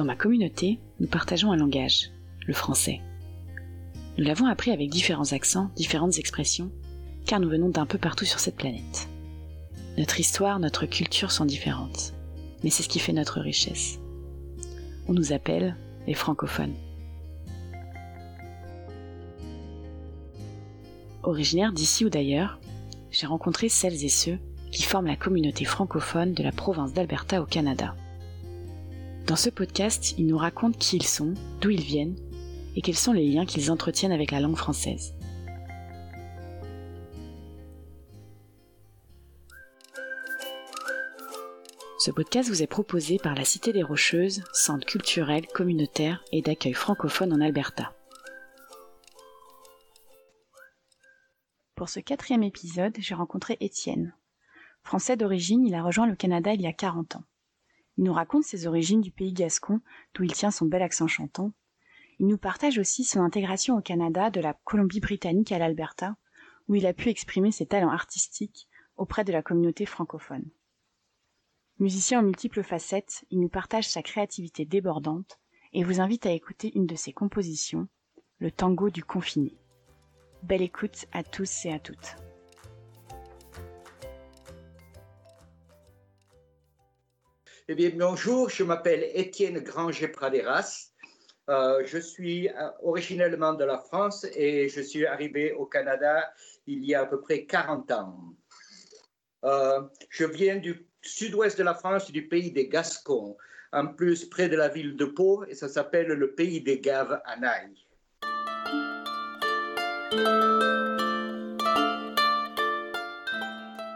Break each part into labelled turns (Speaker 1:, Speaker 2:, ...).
Speaker 1: Dans ma communauté, nous partageons un langage, le français. Nous l'avons appris avec différents accents, différentes expressions, car nous venons d'un peu partout sur cette planète. Notre histoire, notre culture sont différentes, mais c'est ce qui fait notre richesse. On nous appelle les francophones. Originaire d'ici ou d'ailleurs, j'ai rencontré celles et ceux qui forment la communauté francophone de la province d'Alberta au Canada. Dans ce podcast, ils nous racontent qui ils sont, d'où ils viennent et quels sont les liens qu'ils entretiennent avec la langue française. Ce podcast vous est proposé par la Cité des Rocheuses, centre culturel, communautaire et d'accueil francophone en Alberta. Pour ce quatrième épisode, j'ai rencontré Étienne. Français d'origine, il a rejoint le Canada il y a 40 ans. Il nous raconte ses origines du pays gascon, d'où il tient son bel accent chantant. Il nous partage aussi son intégration au Canada de la Colombie-Britannique à l'Alberta, où il a pu exprimer ses talents artistiques auprès de la communauté francophone. Musicien aux multiples facettes, il nous partage sa créativité débordante et vous invite à écouter une de ses compositions, le tango du confiné. Belle écoute à tous et à toutes.
Speaker 2: Eh bien, bonjour, je m'appelle Étienne Granger-Praderas. Euh, je suis euh, originellement de la France et je suis arrivé au Canada il y a à peu près 40 ans. Euh, je viens du sud-ouest de la France, du pays des Gascons, en plus près de la ville de Pau, et ça s'appelle le pays des Gaves à Naï.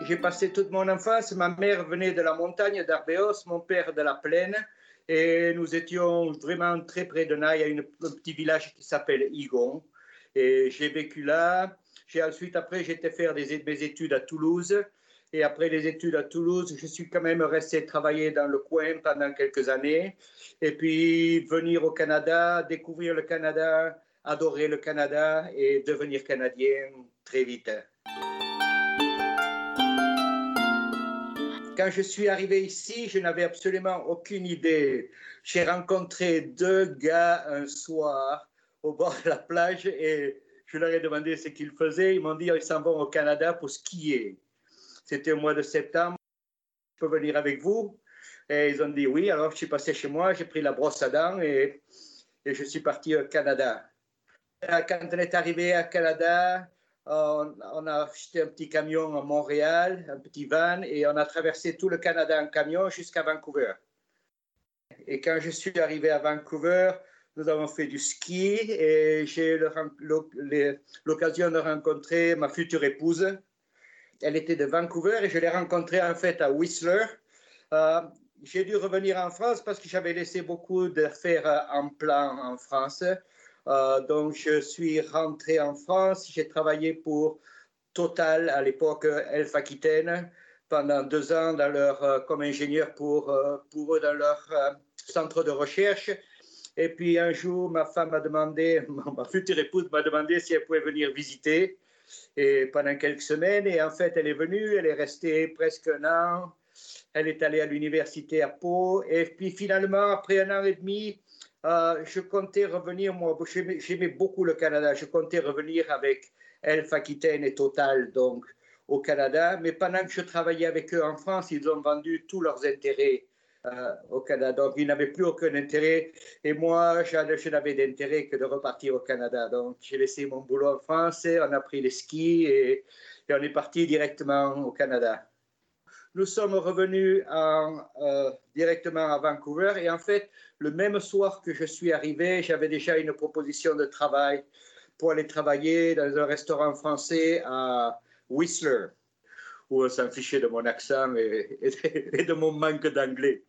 Speaker 2: J'ai passé toute mon enfance. Ma mère venait de la montagne d'Arbeos, mon père de la plaine. Et nous étions vraiment très près de Naï, à un petit village qui s'appelle Igon. Et j'ai vécu là. J'ai ensuite, après, j'étais faire mes études à Toulouse. Et après les études à Toulouse, je suis quand même resté travailler dans le coin pendant quelques années. Et puis venir au Canada, découvrir le Canada, adorer le Canada et devenir Canadien très vite. Quand je suis arrivé ici, je n'avais absolument aucune idée. J'ai rencontré deux gars un soir au bord de la plage et je leur ai demandé ce qu'ils faisaient. Ils m'ont dit qu'ils s'en vont au Canada pour skier. C'était au mois de septembre. Je peux venir avec vous? Et ils ont dit oui. Alors je suis passé chez moi, j'ai pris la brosse à dents et, je suis parti au Canada. Quand on est arrivé à Canada, on, a acheté un petit camion à Montréal, un petit van, et on a traversé tout le Canada en camion jusqu'à Vancouver. Et quand je suis arrivé à Vancouver, nous avons fait du ski et j'ai l'occasion de rencontrer ma future épouse. Elle était de Vancouver et je l'ai rencontrée en fait à Whistler. Euh, j'ai dû revenir en France parce que j'avais laissé beaucoup d'affaires en plan en France. Euh, donc, je suis rentré en France. J'ai travaillé pour Total à l'époque Elf Aquitaine pendant deux ans dans leur, euh, comme ingénieur pour, euh, pour eux dans leur centre de recherche. Et puis un jour, ma femme m'a demandé, ma future épouse m'a demandé si elle pouvait venir visiter et pendant quelques semaines. Et en fait, elle est venue, elle est restée presque un an. Elle est allée à l'université à Pau. Et puis finalement, après un an et demi, euh, je comptais revenir, moi, j'aimais beaucoup le Canada, je comptais revenir avec Elf Aquitaine et Total, donc au Canada, mais pendant que je travaillais avec eux en France, ils ont vendu tous leurs intérêts euh, au Canada, donc ils n'avaient plus aucun intérêt, et moi, je n'avais d'intérêt que de repartir au Canada, donc j'ai laissé mon boulot en France, on a pris les skis et, et on est parti directement au Canada. Nous sommes revenus euh, directement à Vancouver et en fait, le même soir que je suis arrivé, j'avais déjà une proposition de travail pour aller travailler dans un restaurant français à Whistler, où on s'en fichait de mon accent et, et de mon manque d'anglais.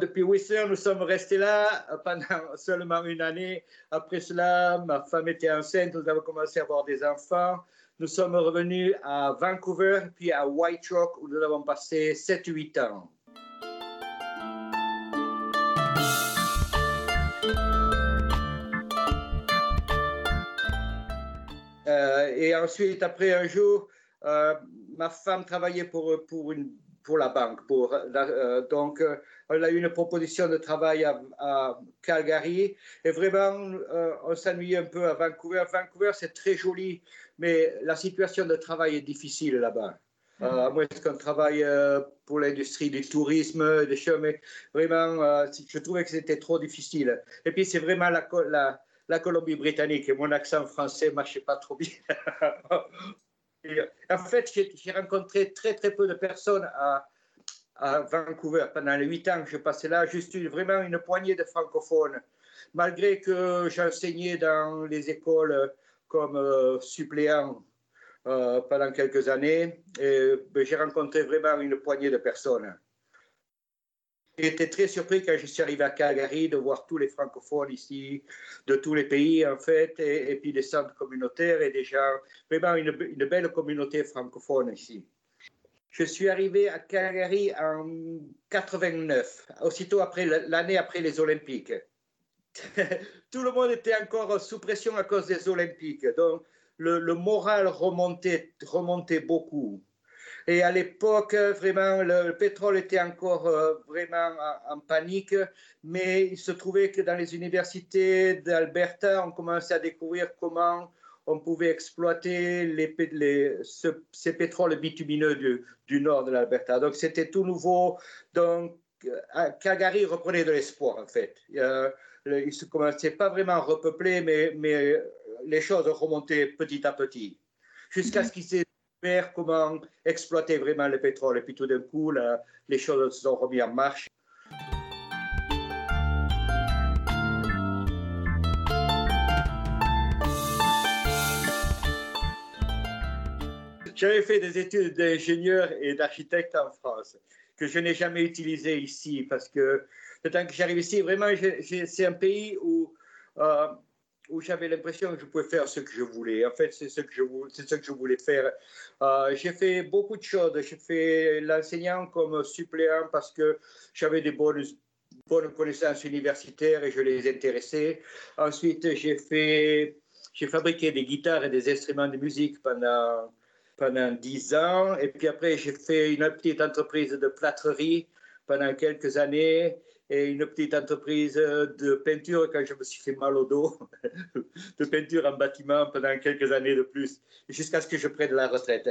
Speaker 2: Depuis Whistler, nous sommes restés là pendant seulement une année. Après cela, ma femme était enceinte, nous avons commencé à avoir des enfants. Nous sommes revenus à Vancouver, puis à White Rock, où nous avons passé 7-8 ans. Euh, et ensuite, après un jour, euh, ma femme travaillait pour, pour une pour la banque. Euh, donc, on a eu une proposition de travail à, Calgary et vraiment, on s'ennuyait un peu à Vancouver. Vancouver, c'est très joli, mais la situation de travail est difficile là-bas. Euh, moi, qu'on travaille pour l'industrie du tourisme, des choses, mais vraiment, je trouvais que c'était trop difficile. Et puis, c'est vraiment la, la, la Colombie-Britannique mon accent français ne marchait pas trop bien. en fait, j'ai rencontré très, très peu de personnes à, à Vancouver. Pendant les huit ans que je passais là, juste vraiment une poignée de francophones. Malgré que j'enseignais dans les écoles comme euh, suppléant euh, pendant quelques années, ben, j'ai rencontré vraiment une poignée de personnes. J'étais très surpris quand je suis arrivé à Calgary de voir tous les francophones ici, de tous les pays en fait, et, puis des centres communautaires et déjà vraiment une, une, belle communauté francophone ici. Je suis arrivé à Calgary en 89, aussitôt après l'année après les Olympiques. Tout le monde était encore sous pression à cause des Olympiques, donc le, moral remontait, beaucoup. Et à l'époque, vraiment, le, pétrole était encore euh, vraiment en, panique, mais il se trouvait que dans les universités d'Alberta, on commençait à découvrir comment on pouvait exploiter les, ces pétroles bitumineux du, du nord de l'Alberta. Donc c'était tout nouveau. Donc euh, Calgary reprenait de l'espoir en fait. Euh, il ne commençait pas vraiment à repeupler, mais, mais les choses remontaient petit à petit, jusqu'à ce qu'il s'est comment exploiter vraiment le pétrole. Et puis tout d'un coup, les choses se sont remises en marche. J'avais fait des études d'ingénieur et d'architecte en France, que je n'ai jamais utilisé ici, parce que le temps que j'arrive ici, vraiment, c'est un pays où euh, où j'avais l'impression que je pouvais faire ce que je voulais. En fait, c'est ce que je, voulais faire. Euh, j'ai fait beaucoup de choses. J'ai fait l'enseignant comme suppléant parce que j'avais des bonnes, bonnes connaissances universitaires et je les intéressais. Ensuite, j'ai fait, j'ai fabriqué des guitares et des instruments de musique pendant pendant dix ans. Et puis après, j'ai fait une petite entreprise de plâtrerie pendant quelques années et une petite entreprise de peinture quand je me suis fait mal au dos, de peinture en bâtiment pendant quelques années de plus, jusqu'à ce que je prenne la retraite.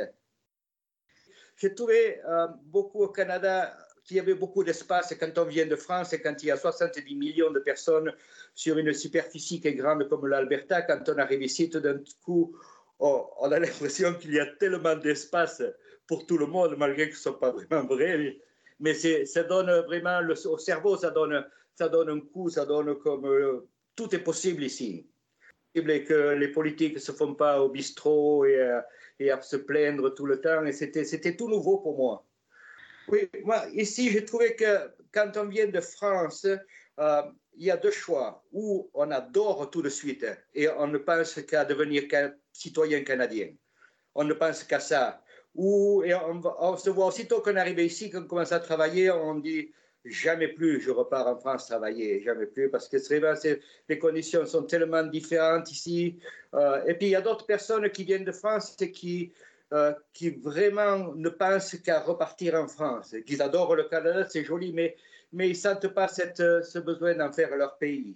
Speaker 2: J'ai trouvé euh, beaucoup au Canada qu'il y avait beaucoup d'espace quand on vient de France et quand il y a 70 millions de personnes sur une superficie qui est grande comme l'Alberta, quand on arrive ici, tout d'un coup, on a l'impression qu'il y a tellement d'espace pour tout le monde, malgré que ce ne soit pas vraiment vrai mais ça donne vraiment, au cerveau, ça donne, ça donne un coup, ça donne comme euh, tout est possible ici. Et que les politiques ne se font pas au bistrot et, euh, et, à se plaindre tout le temps. Et c'était tout nouveau pour moi. Oui, moi, ici, j'ai trouvé que quand on vient de France, euh, il y a deux choix. Ou on adore tout de suite et on ne pense qu'à devenir citoyen canadien. On ne pense qu'à ça et on, se voit aussitôt qu'on arrive ici, qu'on commence à travailler, on dit jamais plus je repars en France travailler, jamais plus, parce que c'est les conditions sont tellement différentes ici. Euh, et puis il y a d'autres personnes qui viennent de France et qui, euh, qui vraiment ne pensent qu'à repartir en France, qu'ils adorent le Canada, c'est joli, mais, mais ils ne sentent pas cette, ce besoin d'en faire leur pays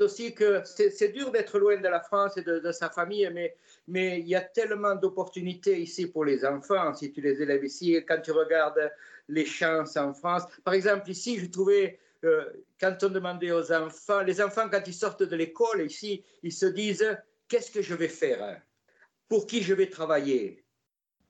Speaker 2: aussi que c'est dur d'être loin de la France et de, sa famille, mais, mais il y a tellement d'opportunités ici pour les enfants, si tu les élèves ici. Quand tu regardes les chances en France, par exemple, ici, je trouvais, euh, quand on demandait aux enfants, les enfants, quand ils sortent de l'école ici, ils se disent Qu'est-ce que je vais faire? Pour qui je vais travailler?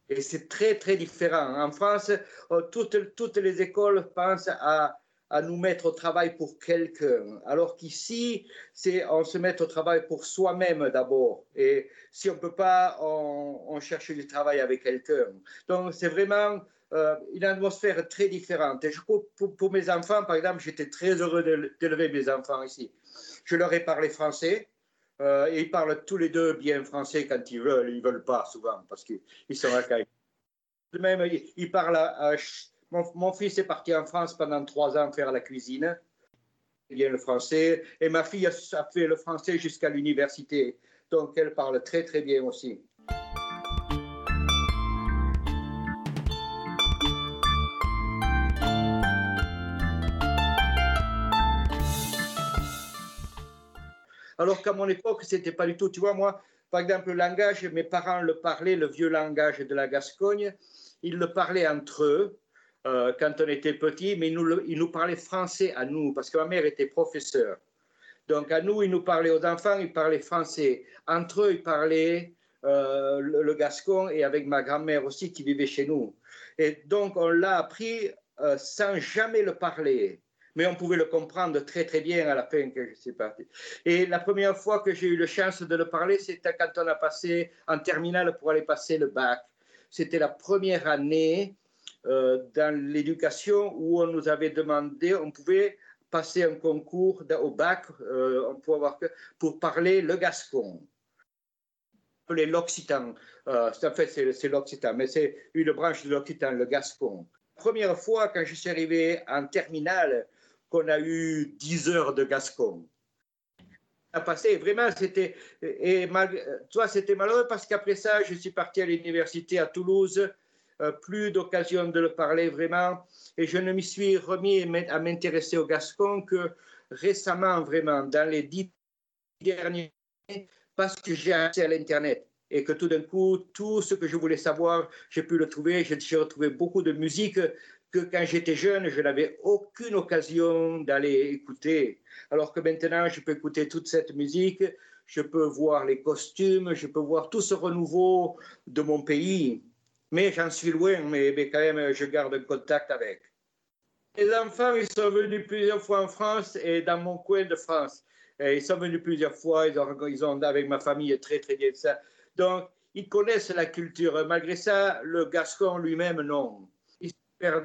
Speaker 2: Et c'est très, très différent. En France, euh, toutes, toutes les écoles pensent à à nous mettre au travail pour quelqu'un, alors qu'ici, c'est on se met au travail pour soi-même d'abord. Et si on ne peut pas, on, cherche du travail avec quelqu'un. Donc, c'est vraiment euh, une atmosphère très différente. Et je, pour, pour, mes enfants, par exemple, j'étais très heureux d'élever mes enfants ici. Je leur ai parlé français. Euh, et ils parlent tous les deux bien français quand ils veulent. Ils ne veulent pas souvent parce qu'ils sont à Même, ils parlent à mon, fils est parti en France pendant trois ans faire la cuisine. Il bien le français. Et ma fille a fait le français jusqu'à l'université. Donc elle parle très très bien aussi. Alors qu'à mon époque, c'était pas du tout. Tu vois, moi, par exemple, le langage, mes parents le parlaient, le vieux langage de la Gascogne, ils le parlaient entre eux euh, quand on était petit, mais ils nous, parlaient français à nous, parce que ma mère était professeure. Donc à nous, ils nous parlaient aux enfants, ils parlaient français. Entre eux, ils parlaient euh, le, gascon et avec ma grand-mère aussi qui vivait chez nous. Et donc on l'a appris euh, sans jamais le parler mais on pouvait le comprendre très très bien à la fin que je suis parti. Et la première fois que j'ai eu la chance de le parler, c'était quand on a passé en terminale pour aller passer le bac. C'était la première année dans l'éducation où on nous avait demandé, on pouvait passer un concours au bac euh, pour parler le gascon l'occitan. Euh, en fait, c'est l'occitan, mais c'est une branche de l'occitan, le gascon. Première fois, quand je suis arrivé en terminale, qu'on a eu 10 heures de Gascon. A passé, vraiment, c'était, toi, c'était malheureux parce qu'après ça, je suis parti à l'université à Toulouse, euh, plus d'occasion de le parler vraiment, et je ne m'y suis remis à m'intéresser au Gascon que récemment, vraiment, dans les dix derniers années, parce que j'ai accès à l'Internet et que tout d'un coup, tout ce que je voulais savoir, j'ai pu le trouver. J'ai retrouvé beaucoup de musique que quand j'étais jeune, je n'avais aucune occasion d'aller écouter. Alors que maintenant, je peux écouter toute cette musique, je peux voir les costumes, je peux voir tout ce renouveau de mon pays. Mais j'en suis loin, mais, quand même, je garde contact avec. Les enfants, ils sont venus plusieurs fois en France et dans mon coin de France. ils sont venus plusieurs fois, ils ont, ils ont avec ma famille très, très bien ça. Donc, ils connaissent la culture. Malgré ça, le Gascon lui-même, non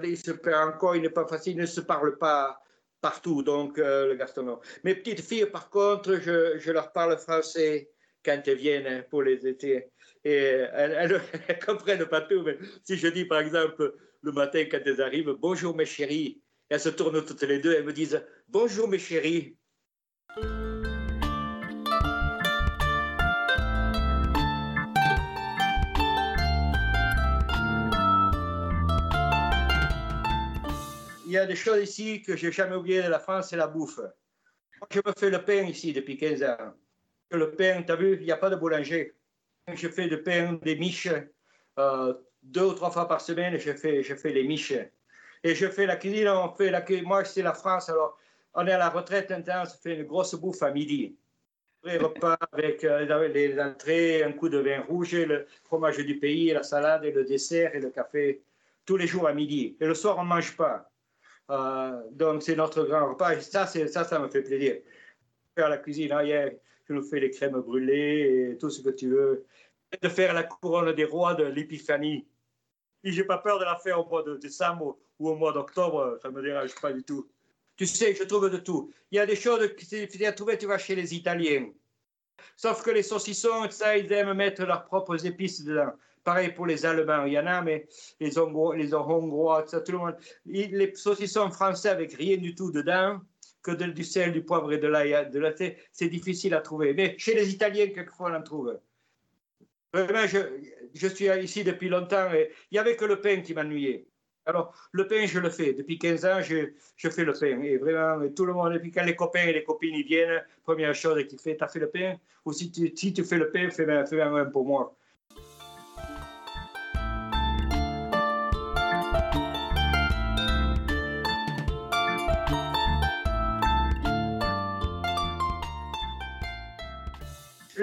Speaker 2: il se perd encore, il n'est pas facile, il ne se parle pas partout, donc euh, le gastronom. Mes petites filles, par contre, je, je, leur parle français quand elles viennent pour les étés. Et elles, ne comprennent pas tout, mais si je dis par exemple le matin quand elles arrivent, bonjour mes chéris, elles se tournent toutes les deux, elles me disent bonjour mes chéris. il y a des choses ici que j'ai jamais oubliées de la France, c'est la bouffe. Je me fais le pain ici depuis 15 ans. Le pain, tu as vu, il n'y a pas de boulanger. Je fais du pain, des miches, euh, deux ou trois fois par semaine, je fais, je fais les miches. Et je fais la cuisine, on fait la Moi, c'est la France, alors on est à la retraite maintenant, on fait une grosse bouffe à midi. Un repas avec euh, les entrées, un coup de vin rouge, le fromage du pays, la salade, et le dessert et le café, tous les jours à midi. Et le soir, on ne mange pas. Euh, donc, c'est notre grand repas. ça, ça, ça me fait plaisir. Faire la cuisine, hein, je nous fais les crèmes brûlées et tout ce que tu veux. De faire la couronne des rois de l'épiphanie. Je n'ai pas peur de la faire au mois de décembre ou au mois d'octobre, ça me dérange pas du tout. Tu sais, je trouve de tout. Il y a des choses que tu à trouver, tu vas chez les Italiens. Sauf que les saucissons, ça, ils aiment mettre leurs propres épices dedans. Pareil pour les Allemands, il y en a, mais les Hongrois, les Hongrois ça, tout le monde. Les saucissons français avec rien du tout dedans, que du sel, du poivre et de l'ail, de la c'est difficile à trouver. Mais chez les Italiens, quelquefois, on en trouve. Vraiment, je, je suis ici depuis longtemps et il n'y avait que le pain qui m'ennuyait. Alors, le pain, je le fais. Depuis 15 ans, je, je fais le pain. Et vraiment, tout le monde, et puis quand les copains et les copines viennent, première chose qu'ils font, tu as fait le pain? Ou si tu, si tu fais le pain, fais, fais un pour moi.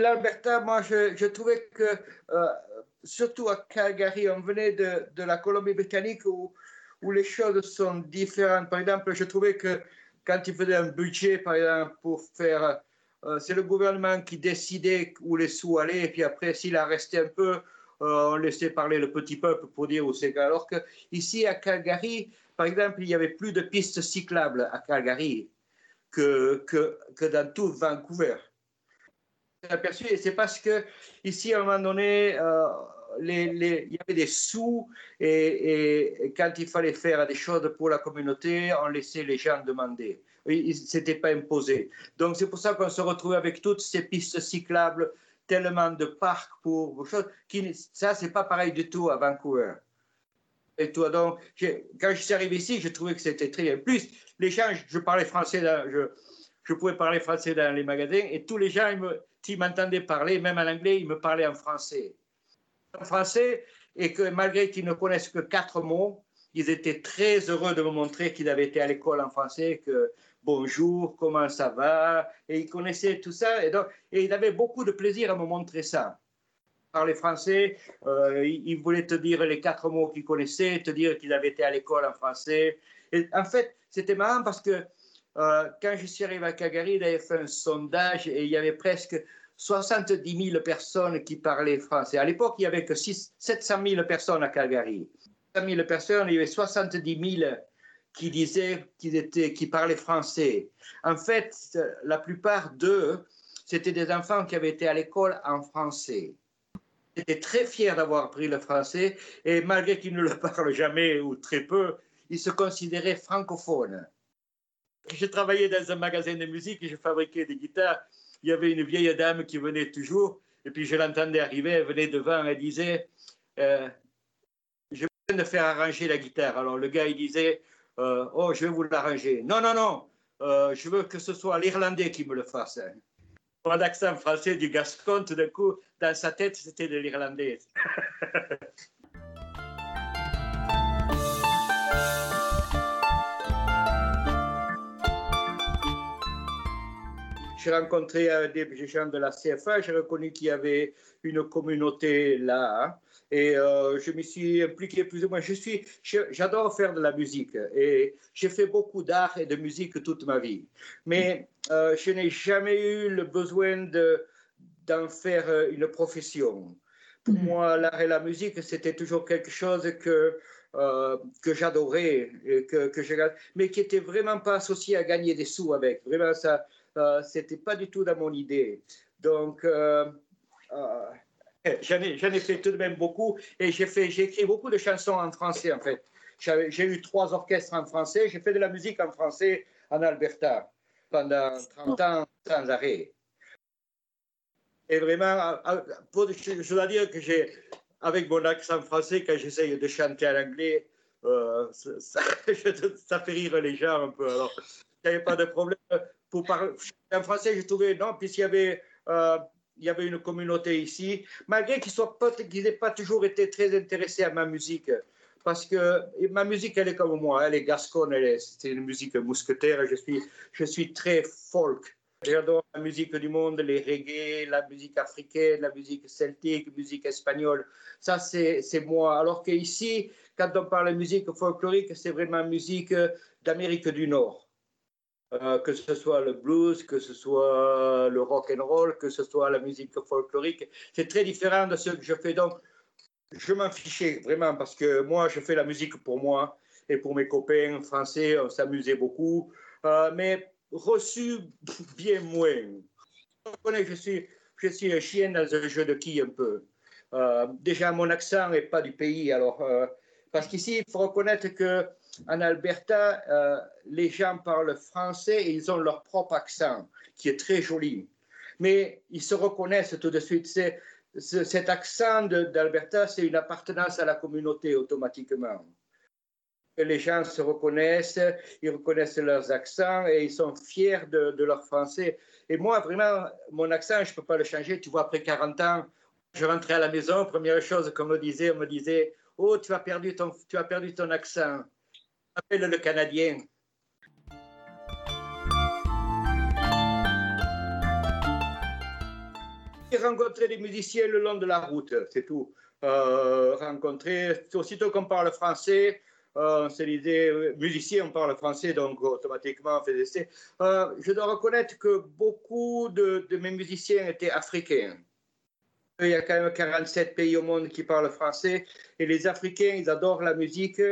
Speaker 2: l'Alberta, moi, je, trouvais que, euh, surtout à Calgary, on venait de, la Colombie-Britannique où, où, les choses sont différentes. Par exemple, je trouvais que quand il faisait un budget, par exemple, pour faire. Euh, c'est le gouvernement qui décidait où les sous allaient, et puis après, s'il a resté un peu, euh, on laissait parler le petit peuple pour dire où c'est. Alors que ici à Calgary, par exemple, il y avait plus de pistes cyclables à Calgary que, que dans tout Vancouver aperçu et c'est parce que ici à un moment donné euh, les, les, il y avait des sous et, quand il fallait faire des choses pour la communauté on laissait les gens demander. C'était pas imposé donc c'est pour ça qu'on se retrouvait avec toutes ces pistes cyclables tellement de parcs pour choses qui ça c'est pas pareil du tout à Vancouver. Et toi donc quand je suis arrivé ici je trouvais que c'était très bien. Plus les gens je parlais français je, je pouvais parler français dans les magasins et tous les gens, ils m'entendaient parler, même en anglais, ils me parlaient en français. En français, et que malgré qu'ils ne connaissent que quatre mots, ils étaient très heureux de me montrer qu'ils avaient été à l'école en français, que bonjour, comment ça va, et ils connaissaient tout ça, et, donc, et ils avaient beaucoup de plaisir à me montrer ça. Parler français, euh, ils voulaient te dire les quatre mots qu'ils connaissaient, te dire qu'ils avaient été à l'école en français. Et en fait, c'était marrant parce que euh, quand je suis arrivé à Calgary, il avait fait un sondage et il y avait presque 70 000 personnes qui parlaient français. À l'époque, il n'y avait que 6, 700 000 personnes à Calgary. 700 000 personnes, il y avait 70 000 qui disaient qu'ils étaient, qui parlaient français. En fait, la plupart d'eux, c'était des enfants qui avaient été à l'école en français. Ils étaient très fiers d'avoir appris le français et malgré qu'ils ne le parlent jamais ou très peu, ils se considéraient francophones. Je travaillais dans un magasin de musique et je fabriquais des guitares il y avait une vieille dame qui venait toujours, et puis je l'entendais arriver, elle venait devant, elle disait, euh, je viens de faire arranger la guitare. Alors le gars, il disait, euh, oh, je vais vous l'arranger. Non, non, non, euh, je veux que ce soit l'Irlandais qui me le fasse. Pas d'accent français du Gascon, tout d'un coup, dans sa tête, c'était de l'Irlandais. j'ai rencontré des gens de la CFA, j'ai reconnu qu'il y avait une communauté là. Et euh, je me suis impliqué plus ou moins. Je suis, j'adore faire de la musique et j'ai fait beaucoup d'art et de musique toute ma vie. Mais euh, je n'ai jamais eu le besoin de, d'en faire une profession. Pour mm. moi, l'art et la musique, c'était toujours quelque chose que, euh, que j'adorais, que, que mais qui n'était vraiment pas associé à gagner des sous avec. Vraiment, ça, euh, c'était pas du tout dans mon idée. Donc, euh, euh, j'en ai, ai, fait tout de même beaucoup et j'ai écrit beaucoup de chansons en français en fait. J'ai eu trois orchestres en français. J'ai fait de la musique en français en Alberta pendant 30 ans sans arrêt. Et vraiment, je dois dire que j'ai, avec mon accent français, quand j'essaye de chanter en anglais, ça, ça, fait rire les gens un peu. Alors, il n'y avait pas de problème pour parler en français, j'ai trouvé non, puisqu'il y avait euh, y avait une communauté ici, malgré qu'ils n'aient pas toujours été très intéressés à ma musique, parce que ma musique, elle est comme moi, elle est gasconne, c'est une musique mousquetaire, je suis, très folk. J'adore la musique du monde, les reggae, la musique africaine, la musique celtique, la musique espagnole. Ça, c'est moi. Alors qu'ici, quand on parle de musique folklorique, c'est vraiment musique d'Amérique du Nord. Euh, que ce soit le blues, que ce soit le rock and roll, que ce soit la musique folklorique. C'est très différent de ce que je fais. Donc, je m'en fichais vraiment parce que moi, je fais la musique pour moi et pour mes copains français. On s'amusait beaucoup, euh, mais reçu bien moins. Je suis, je suis un chien dans un jeu de qui un peu. Euh, déjà, mon accent n'est pas du pays. Alors, parce qu'ici, il faut reconnaître que en Alberta, euh, les gens parlent français et ils ont leur propre accent, qui est très joli. Mais ils se reconnaissent tout de suite. Cet accent d'Alberta, c'est une appartenance à la communauté automatiquement. les gens se reconnaissent, ils reconnaissent leurs accents et ils sont fiers de, de leur français. Et moi, vraiment, mon accent, je ne peux pas le changer. Tu vois, après 40 ans, je rentrais à la maison, première chose qu'on me disait, on me disait, oh, tu as perdu ton, tu as perdu ton accent appelle le Canadien. J'ai rencontré des musiciens le long de la route, c'est tout. Euh, rencontrer, aussitôt qu'on parle français, euh, se disait, euh, musicien, on parle français, donc automatiquement on faisait euh, je dois reconnaître que beaucoup de, mes musiciens étaient africains. Il y a quand même 47 pays au monde qui parlent français, et les Africains, ils adorent la musique,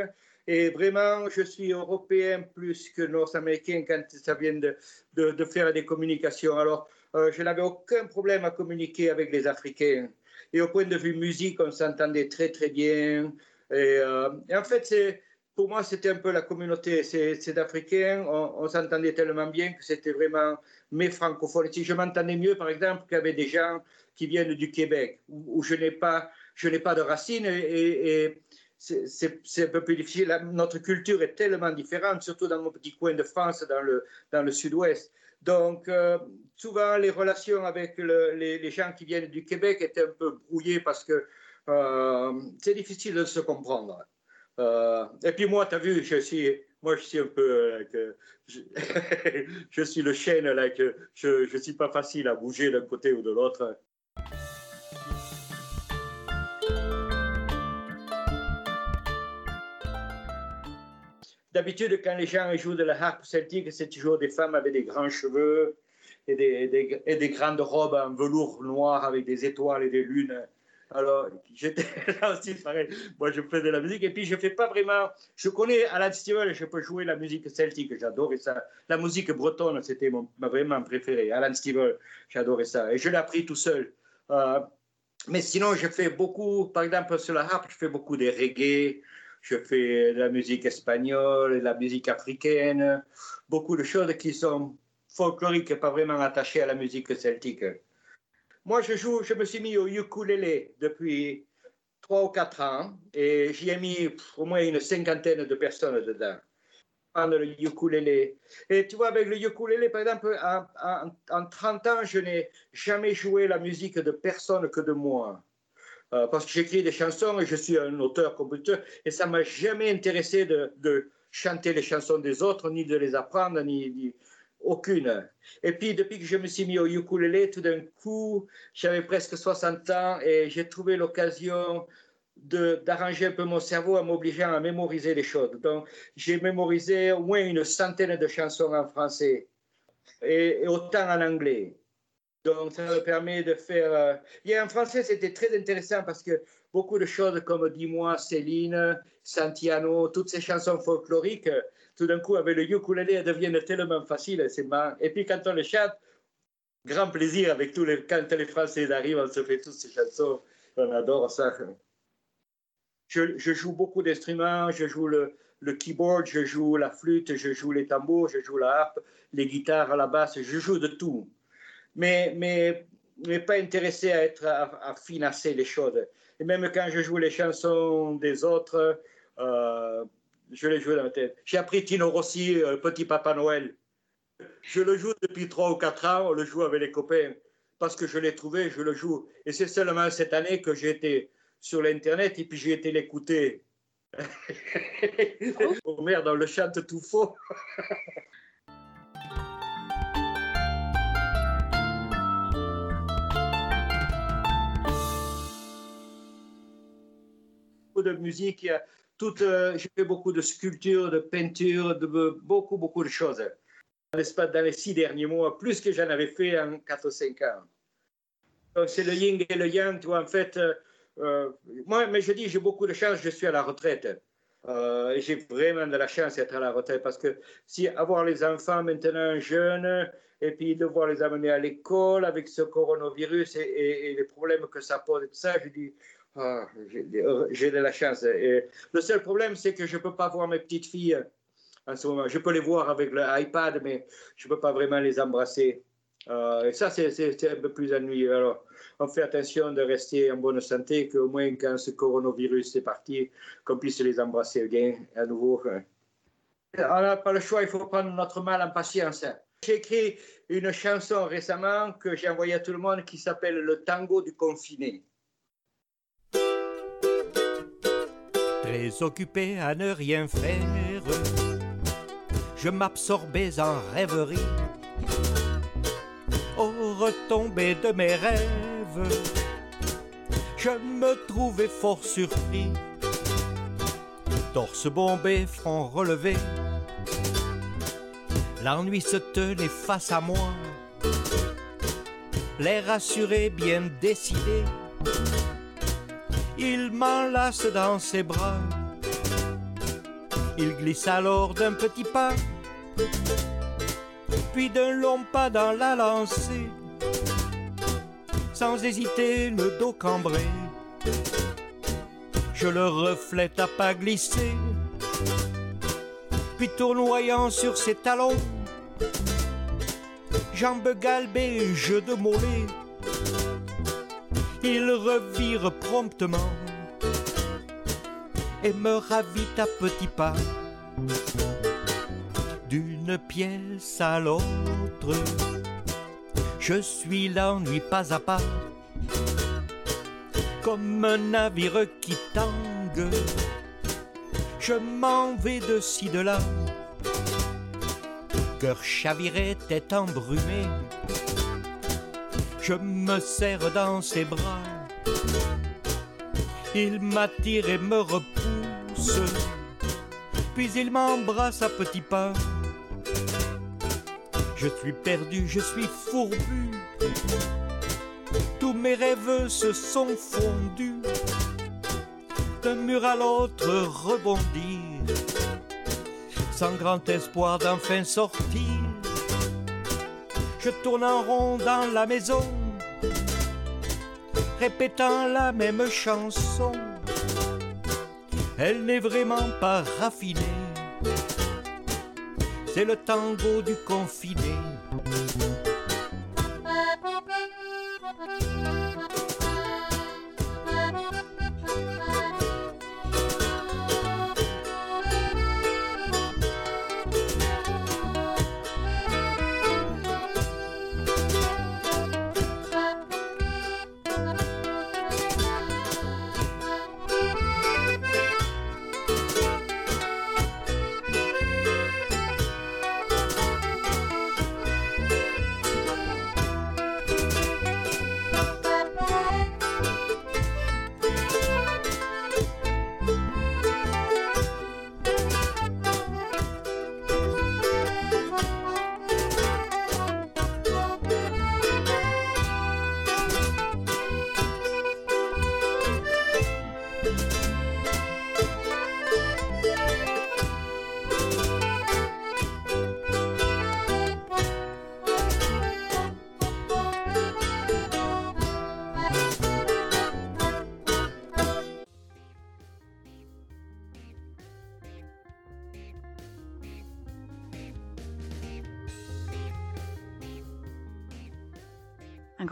Speaker 2: et vraiment, je suis européen plus que nord-américain quand ça vient de, faire des communications. Alors, euh, je n'avais aucun problème à communiquer avec les Africains. Et au point de vue musique, on s'entendait très, très bien. Et, euh, en fait, pour moi, c'était un peu la communauté. C'est d'Africains. On, s'entendait tellement bien que c'était vraiment mes francophones. Si je m'entendais mieux, par exemple, qu'avec des gens qui viennent du Québec, où, je n'ai pas, pas de racines et c'est un peu plus difficile. Notre culture est tellement différente, surtout dans mon petit coin de France, dans le, dans le sud-ouest. Donc, euh, souvent, les relations avec les, gens qui viennent du Québec étaient un peu brouillées parce que euh, c'est difficile de se comprendre. Euh, et puis moi, tu as vu, je suis, moi, je suis un peu, je, suis le chêne, là, que je ne suis pas facile à bouger d'un côté ou de l'autre. D'habitude, quand les gens jouent de la harpe celtique, c'est toujours des femmes avec des grands cheveux et des, des, grandes robes en velours noir avec des étoiles et des lunes. Alors, j'étais là aussi pareil. Moi, je fais de la musique et puis je fais pas vraiment. Je connais Alan Stivell, je peux jouer la musique celtique, j'adorais ça. La musique bretonne, c'était ma vraiment préférée. Alan Stivell, j'adorais ça. Et je l'ai appris tout seul. Euh, mais sinon, je fais beaucoup, par exemple, sur la harpe, je fais beaucoup de reggae, je fais de la musique espagnole, de la musique africaine, beaucoup de choses qui sont folkloriques, pas vraiment attachées à la musique celtique. Moi, je joue, je me suis mis au ukulélé depuis trois ou quatre ans et j'y ai mis au moins une cinquantaine de personnes dedans. Le ukulélé. Et tu vois, avec le ukulélé, par exemple, en, en 30 ans, je n'ai jamais joué la musique de personne que de moi. Euh, parce que j'écris des chansons et je suis un auteur-compositeur et ça m'a jamais intéressé de, chanter les chansons des autres, ni de les apprendre, ni, aucune. Et puis, depuis que je me suis mis au ukulélé, tout d'un coup, j'avais presque 60 ans et j'ai trouvé l'occasion d'arranger un peu mon cerveau en m'obligeant à mémoriser les choses. Donc, j'ai mémorisé au moins une centaine de chansons en français et autant en anglais. Donc, ça me permet de faire. Euh, et en français, c'était très intéressant parce que beaucoup de choses comme Dis-moi, Céline, Santiano, toutes ces chansons folkloriques, tout d'un coup, avec le ukulélé, elles deviennent tellement faciles. C'est Et puis, quand on les chante, grand plaisir avec tous les. Quand les Français arrivent, on se fait toutes ces chansons. On adore ça. Je, je joue beaucoup d'instruments. Je joue le, le keyboard, je joue la flûte, je joue les tambours, je joue la harpe, les guitares, la basse, je joue de tout mais, mais, mais pas intéressé à, être, à, financer les choses. Et même quand je joue les chansons des autres, euh, je les joue dans la tête. J'ai appris Tino Rossi, euh, Petit Papa Noël. Je le joue depuis trois ou quatre ans, on le joue avec les copains. Parce que je l'ai trouvé, je le joue. Et c'est seulement cette année que j'ai été sur l'Internet et puis j'ai été l'écouter. oh merde, on le chante tout faux. de musique, toute, euh, j'ai fait beaucoup de sculptures, de peintures, de, beaucoup, beaucoup de choses. Dans les six derniers mois, plus que j'en avais fait en 4 ou 5 ans. Donc c'est le yin et le yang, tu vois, en fait, euh, euh, moi, mais je dis, j'ai beaucoup de chance, je suis à la retraite. Euh, j'ai vraiment de la chance d'être à la retraite parce que si avoir les enfants maintenant jeunes et puis devoir les amener à l'école avec ce coronavirus et, et, les problèmes que ça pose et tout ça, je dis, ah, j'ai de la chance. Le seul problème, c'est que je ne peux pas voir mes petites filles en ce moment. Je peux les voir avec l'iPad, mais je ne peux pas vraiment les embrasser. Euh, et ça, c'est un peu plus ennuyeux. Alors, on fait attention de rester en bonne santé, qu'au moins quand ce coronavirus est parti, qu'on puisse les embrasser bien à nouveau. On n'a pas le choix, il faut prendre notre mal en patience. J'ai écrit une chanson récemment que j'ai envoyée à tout le monde qui s'appelle Le tango du confiné.
Speaker 3: Occupé à ne rien faire, je m'absorbais en rêverie. Au retombé de mes rêves, je me trouvais fort surpris. Torse bombé, front relevé, l'ennui se tenait face à moi. L'air assuré, bien décidé il m'enlace dans ses bras. Il glisse alors d'un petit pas, puis d'un long pas dans la lancée, sans hésiter le dos cambré. Je le reflète à pas glisser, puis tournoyant sur ses talons, jambes galbées, jeu de mollets il revire promptement et me ravit à petits pas.
Speaker 2: d'une pièce à l'autre. Je suis l'ennui pas à pas, comme un navire qui tangue. Je m'en vais de ci de là, cœur chaviré, tête embrumée. Je me serre dans ses bras, il m'attire et me repousse, puis il m'embrasse à petits pas. Je suis perdu, je suis fourbu. Tous mes rêves se sont fondus. D'un mur à l'autre rebondir. Sans grand espoir d'enfin sortir. Je tourne en rond dans la maison. Répétant la même chanson. Elle n'est vraiment pas raffinée c'est le tango du confiné.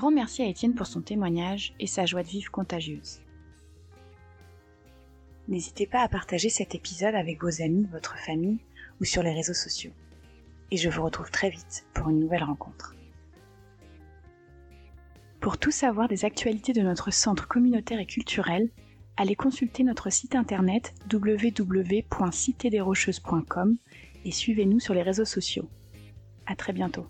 Speaker 1: Grand merci à Étienne pour son témoignage et sa joie de vivre contagieuse. N'hésitez pas à partager cet épisode avec vos amis, votre famille ou sur les réseaux sociaux. Et je vous retrouve très vite pour une nouvelle rencontre. Pour tout savoir des actualités de notre centre communautaire et culturel, allez consulter notre site internet www.citedesrocheuses.com et suivez-nous sur les réseaux sociaux. À très bientôt.